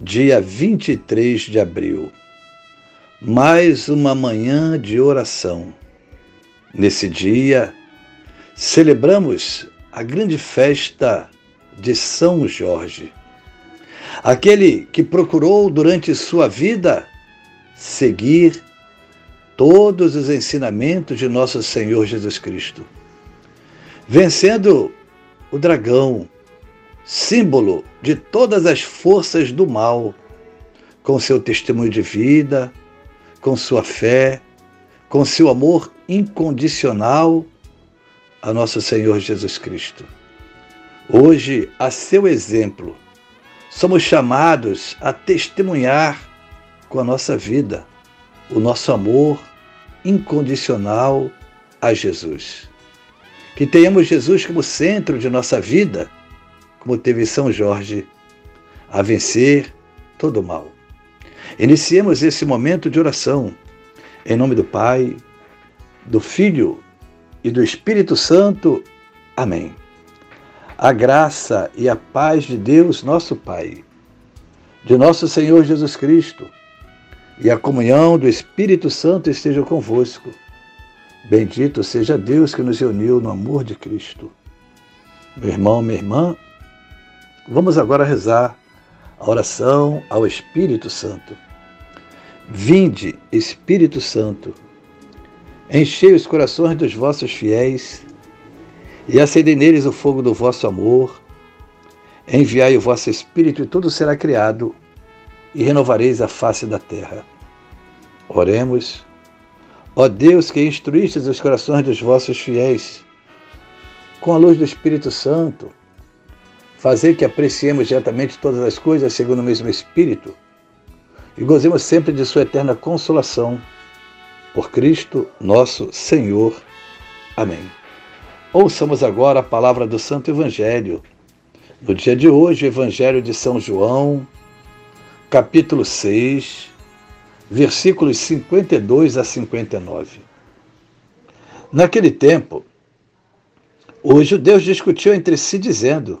dia 23 de abril. Mais uma manhã de oração. Nesse dia, celebramos a grande festa de São Jorge. Aquele que procurou durante sua vida seguir todos os ensinamentos de nosso Senhor Jesus Cristo, vencendo o dragão, símbolo de todas as forças do mal, com seu testemunho de vida, com sua fé, com seu amor incondicional a nosso Senhor Jesus Cristo. Hoje, a seu exemplo, somos chamados a testemunhar com a nossa vida o nosso amor incondicional a Jesus. Que tenhamos Jesus como centro de nossa vida como teve São Jorge, a vencer todo o mal. Iniciemos esse momento de oração em nome do Pai, do Filho e do Espírito Santo. Amém. A graça e a paz de Deus, nosso Pai, de nosso Senhor Jesus Cristo e a comunhão do Espírito Santo esteja convosco. Bendito seja Deus que nos uniu no amor de Cristo. Meu irmão, minha irmã, Vamos agora rezar a oração ao Espírito Santo. Vinde, Espírito Santo, enchei os corações dos vossos fiéis e acendei neles o fogo do vosso amor. Enviai o vosso Espírito e tudo será criado e renovareis a face da terra. Oremos. Ó Deus que instruístes os corações dos vossos fiéis com a luz do Espírito Santo, fazer que apreciemos diretamente todas as coisas segundo o mesmo Espírito e gozemos sempre de Sua eterna consolação. Por Cristo nosso Senhor. Amém. Ouçamos agora a palavra do Santo Evangelho. No dia de hoje, o Evangelho de São João, capítulo 6, versículos 52 a 59. Naquele tempo, os judeus discutiam entre si, dizendo: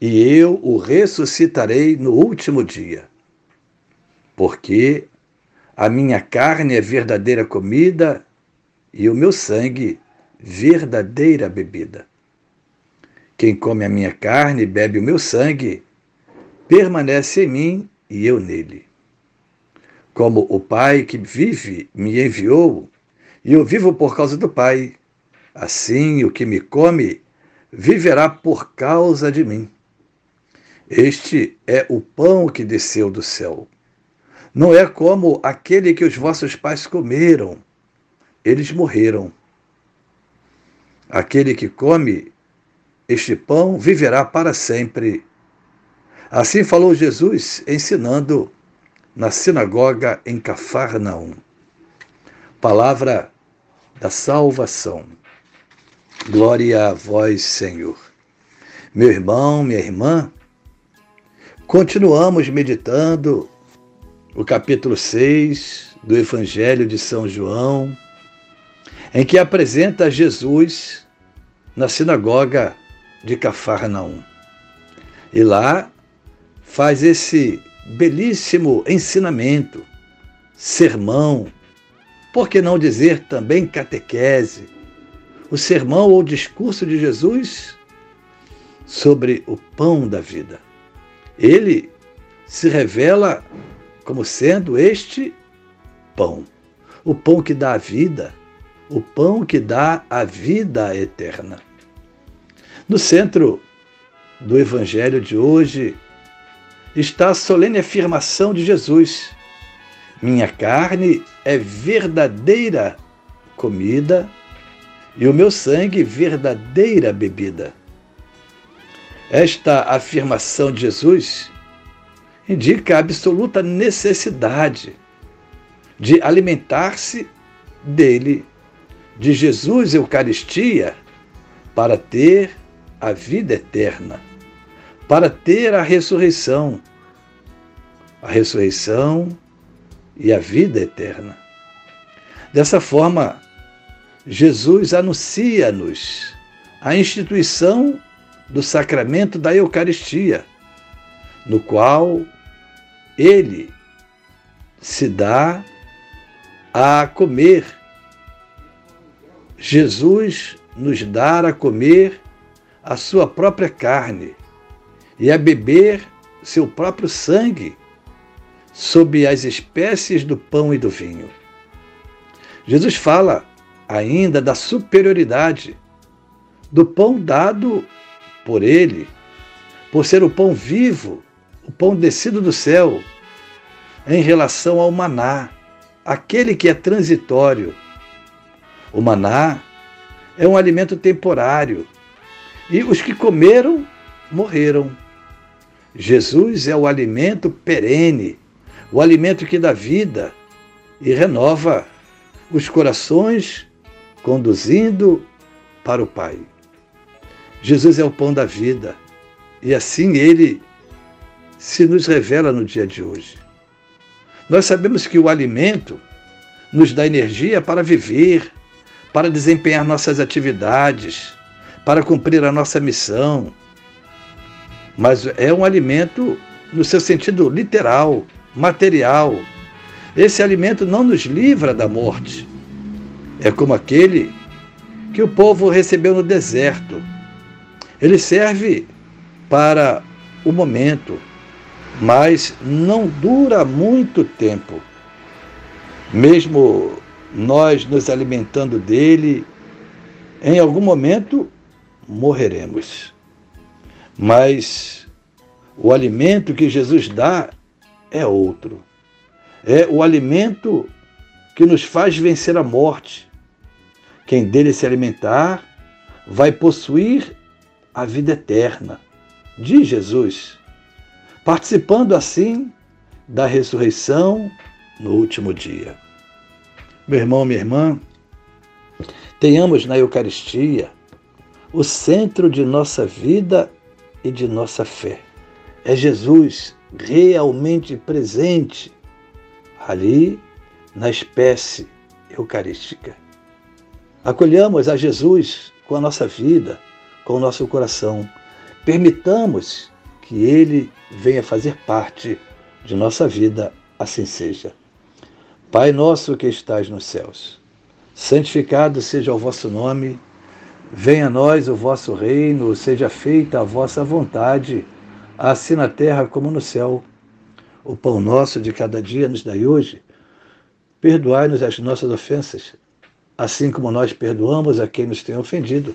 e eu o ressuscitarei no último dia. Porque a minha carne é verdadeira comida e o meu sangue verdadeira bebida. Quem come a minha carne e bebe o meu sangue, permanece em mim e eu nele. Como o Pai que vive me enviou, e eu vivo por causa do Pai, assim o que me come viverá por causa de mim. Este é o pão que desceu do céu. Não é como aquele que os vossos pais comeram, eles morreram. Aquele que come este pão viverá para sempre. Assim falou Jesus, ensinando na sinagoga em Cafarnaum. Palavra da salvação. Glória a vós, Senhor. Meu irmão, minha irmã, Continuamos meditando o capítulo 6 do Evangelho de São João, em que apresenta Jesus na sinagoga de Cafarnaum. E lá faz esse belíssimo ensinamento, sermão, por que não dizer também catequese, o sermão ou discurso de Jesus sobre o pão da vida. Ele se revela como sendo este pão, o pão que dá a vida, o pão que dá a vida eterna. No centro do Evangelho de hoje está a solene afirmação de Jesus: Minha carne é verdadeira comida e o meu sangue verdadeira bebida. Esta afirmação de Jesus indica a absoluta necessidade de alimentar-se dele, de Jesus Eucaristia, para ter a vida eterna, para ter a ressurreição, a ressurreição e a vida eterna. Dessa forma, Jesus anuncia-nos a instituição do sacramento da Eucaristia, no qual ele se dá a comer. Jesus nos dá a comer a sua própria carne e a beber seu próprio sangue sob as espécies do pão e do vinho. Jesus fala ainda da superioridade do pão dado por ele, por ser o pão vivo, o pão descido do céu, em relação ao maná, aquele que é transitório. O maná é um alimento temporário e os que comeram morreram. Jesus é o alimento perene, o alimento que dá vida e renova os corações conduzindo para o Pai. Jesus é o pão da vida e assim ele se nos revela no dia de hoje. Nós sabemos que o alimento nos dá energia para viver, para desempenhar nossas atividades, para cumprir a nossa missão. Mas é um alimento no seu sentido literal, material. Esse alimento não nos livra da morte, é como aquele que o povo recebeu no deserto. Ele serve para o momento, mas não dura muito tempo. Mesmo nós nos alimentando dele, em algum momento morreremos. Mas o alimento que Jesus dá é outro. É o alimento que nos faz vencer a morte. Quem dele se alimentar vai possuir a vida eterna, diz Jesus, participando assim da ressurreição no último dia. Meu irmão, minha irmã, tenhamos na Eucaristia o centro de nossa vida e de nossa fé. É Jesus realmente presente ali na espécie eucarística. Acolhamos a Jesus com a nossa vida, com o nosso coração. Permitamos que Ele venha fazer parte de nossa vida, assim seja. Pai nosso que estás nos céus, santificado seja o vosso nome, venha a nós o vosso reino, seja feita a vossa vontade, assim na terra como no céu. O pão nosso de cada dia nos dai hoje Perdoai-nos as nossas ofensas, assim como nós perdoamos a quem nos tem ofendido.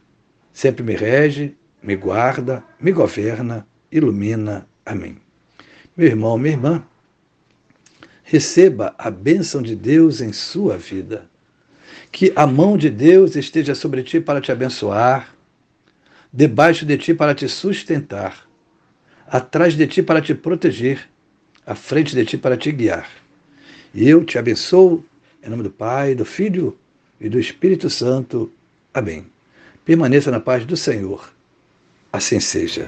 sempre me rege, me guarda, me governa, ilumina. Amém. Meu irmão, minha irmã, receba a bênção de Deus em sua vida. Que a mão de Deus esteja sobre ti para te abençoar, debaixo de ti para te sustentar, atrás de ti para te proteger, à frente de ti para te guiar e eu te abençoo, em nome do Pai, do Filho e do Espírito Santo. Amém. Permaneça na paz do Senhor. Assim seja.